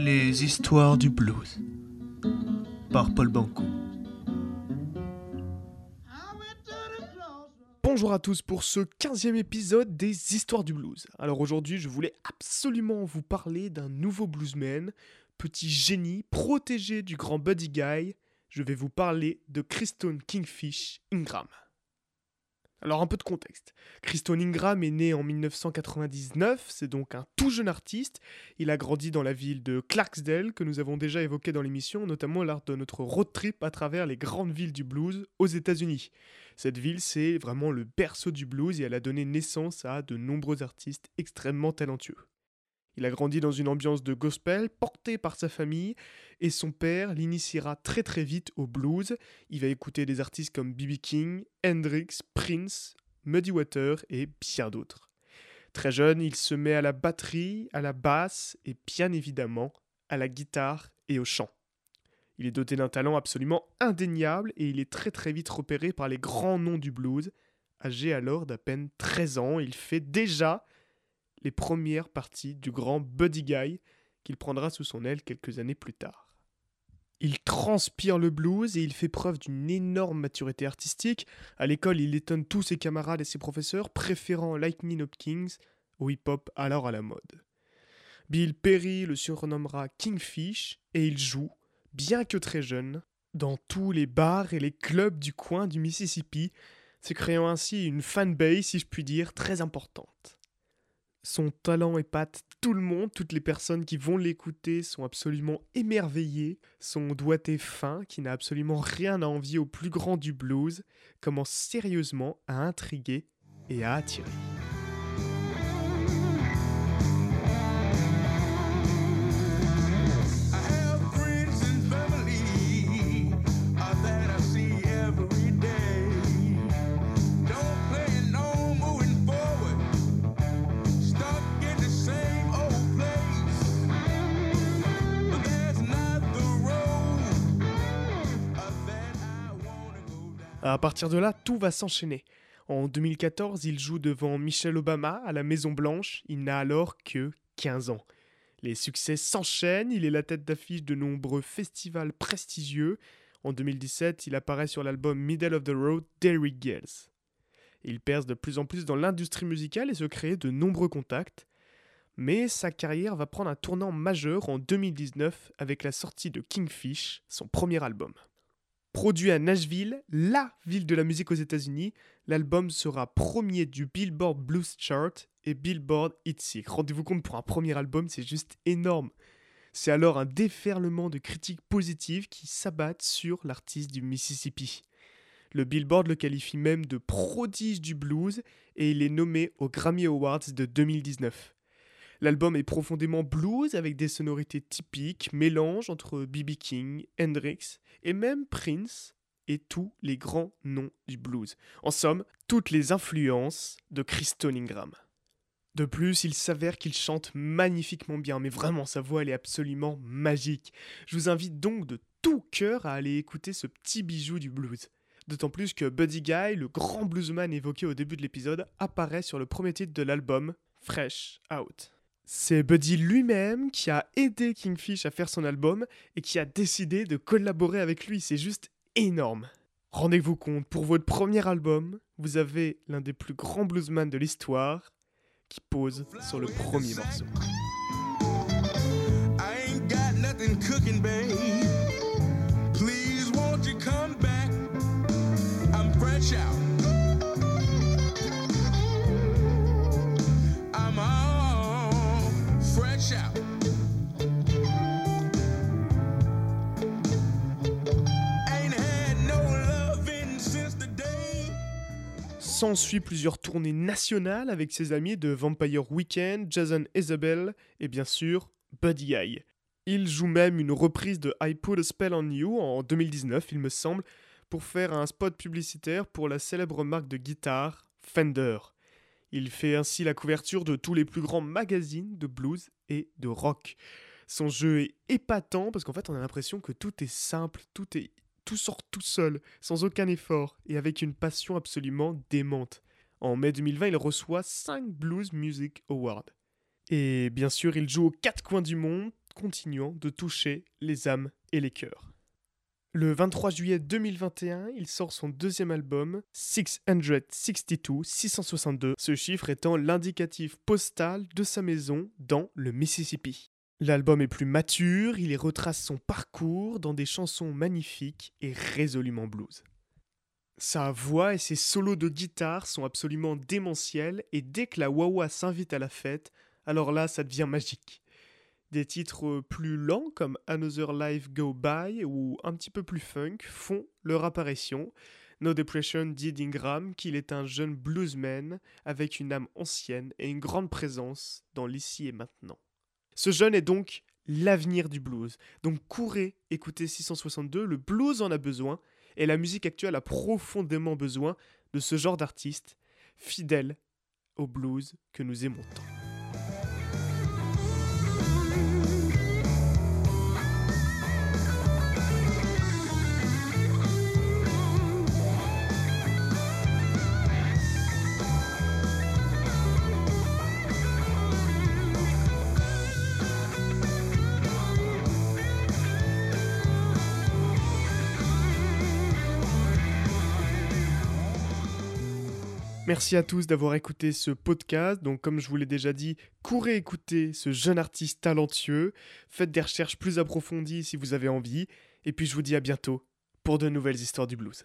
Les histoires du blues par Paul Banco. Bonjour à tous pour ce 15e épisode des Histoires du blues. Alors aujourd'hui, je voulais absolument vous parler d'un nouveau bluesman, petit génie protégé du grand Buddy Guy. Je vais vous parler de Christone Kingfish Ingram. Alors un peu de contexte. Christone Ingram est né en 1999, c'est donc un tout jeune artiste. Il a grandi dans la ville de Clarksdale que nous avons déjà évoqué dans l'émission, notamment lors de notre road trip à travers les grandes villes du blues aux États-Unis. Cette ville, c'est vraiment le berceau du blues et elle a donné naissance à de nombreux artistes extrêmement talentueux. Il a grandi dans une ambiance de gospel portée par sa famille et son père l'initiera très très vite au blues. Il va écouter des artistes comme B.B. King, Hendrix, Prince, Muddy Water et bien d'autres. Très jeune, il se met à la batterie, à la basse et bien évidemment à la guitare et au chant. Il est doté d'un talent absolument indéniable et il est très très vite repéré par les grands noms du blues. Âgé alors d'à peine 13 ans, il fait déjà les premières parties du grand Buddy Guy qu'il prendra sous son aile quelques années plus tard. Il transpire le blues et il fait preuve d'une énorme maturité artistique. À l'école, il étonne tous ses camarades et ses professeurs, préférant Lightning Hopkins au hip-hop alors à la mode. Bill Perry le surnommera Kingfish et il joue, bien que très jeune, dans tous les bars et les clubs du coin du Mississippi, se créant ainsi une fanbase, si je puis dire, très importante. Son talent épate tout le monde, toutes les personnes qui vont l'écouter sont absolument émerveillées. Son doigté fin, qui n'a absolument rien à envier au plus grand du blues, commence sérieusement à intriguer et à attirer. À partir de là, tout va s'enchaîner. En 2014, il joue devant Michelle Obama à la Maison Blanche. Il n'a alors que 15 ans. Les succès s'enchaînent, il est la tête d'affiche de nombreux festivals prestigieux. En 2017, il apparaît sur l'album Middle of the Road d'Eric Gales. Il perce de plus en plus dans l'industrie musicale et se crée de nombreux contacts. Mais sa carrière va prendre un tournant majeur en 2019 avec la sortie de Kingfish, son premier album. Produit à Nashville, la ville de la musique aux États-Unis, l'album sera premier du Billboard Blues Chart et Billboard Hit Rendez-vous compte, pour un premier album, c'est juste énorme. C'est alors un déferlement de critiques positives qui s'abattent sur l'artiste du Mississippi. Le Billboard le qualifie même de prodige du blues et il est nommé aux Grammy Awards de 2019. L'album est profondément blues avec des sonorités typiques, mélange entre B.B. King, Hendrix et même Prince et tous les grands noms du blues. En somme, toutes les influences de Chris Ingram. De plus, il s'avère qu'il chante magnifiquement bien, mais vraiment sa voix elle est absolument magique. Je vous invite donc de tout cœur à aller écouter ce petit bijou du blues. D'autant plus que Buddy Guy, le grand bluesman évoqué au début de l'épisode, apparaît sur le premier titre de l'album, Fresh Out. C'est Buddy lui-même qui a aidé Kingfish à faire son album et qui a décidé de collaborer avec lui. C'est juste énorme. Rendez-vous compte, pour votre premier album, vous avez l'un des plus grands bluesmen de l'histoire qui pose sur le premier morceau. S'ensuit plusieurs tournées nationales avec ses amis de Vampire Weekend, Jason Isabel et bien sûr Buddy Guy. Il joue même une reprise de I Put a Spell on You en 2019, il me semble, pour faire un spot publicitaire pour la célèbre marque de guitare Fender. Il fait ainsi la couverture de tous les plus grands magazines de blues et de rock. Son jeu est épatant parce qu'en fait on a l'impression que tout est simple, tout est tout sort tout seul, sans aucun effort, et avec une passion absolument démente. En mai 2020, il reçoit 5 Blues Music Awards. Et bien sûr, il joue aux quatre coins du monde, continuant de toucher les âmes et les cœurs. Le 23 juillet 2021, il sort son deuxième album, 662, 662, ce chiffre étant l'indicatif postal de sa maison dans le Mississippi. L'album est plus mature, il y retrace son parcours dans des chansons magnifiques et résolument blues. Sa voix et ses solos de guitare sont absolument démentiels et dès que la Wawa s'invite à la fête, alors là ça devient magique. Des titres plus lents comme Another Life Go By ou un petit peu plus funk font leur apparition. No Depression dit d'Ingram qu'il est un jeune bluesman avec une âme ancienne et une grande présence dans l'ici et maintenant. Ce jeune est donc l'avenir du blues. Donc courez écoutez 662, le blues en a besoin, et la musique actuelle a profondément besoin de ce genre d'artiste, fidèle au blues que nous aimons tant. Merci à tous d'avoir écouté ce podcast. Donc, comme je vous l'ai déjà dit, courez écouter ce jeune artiste talentueux. Faites des recherches plus approfondies si vous avez envie. Et puis, je vous dis à bientôt pour de nouvelles histoires du blues.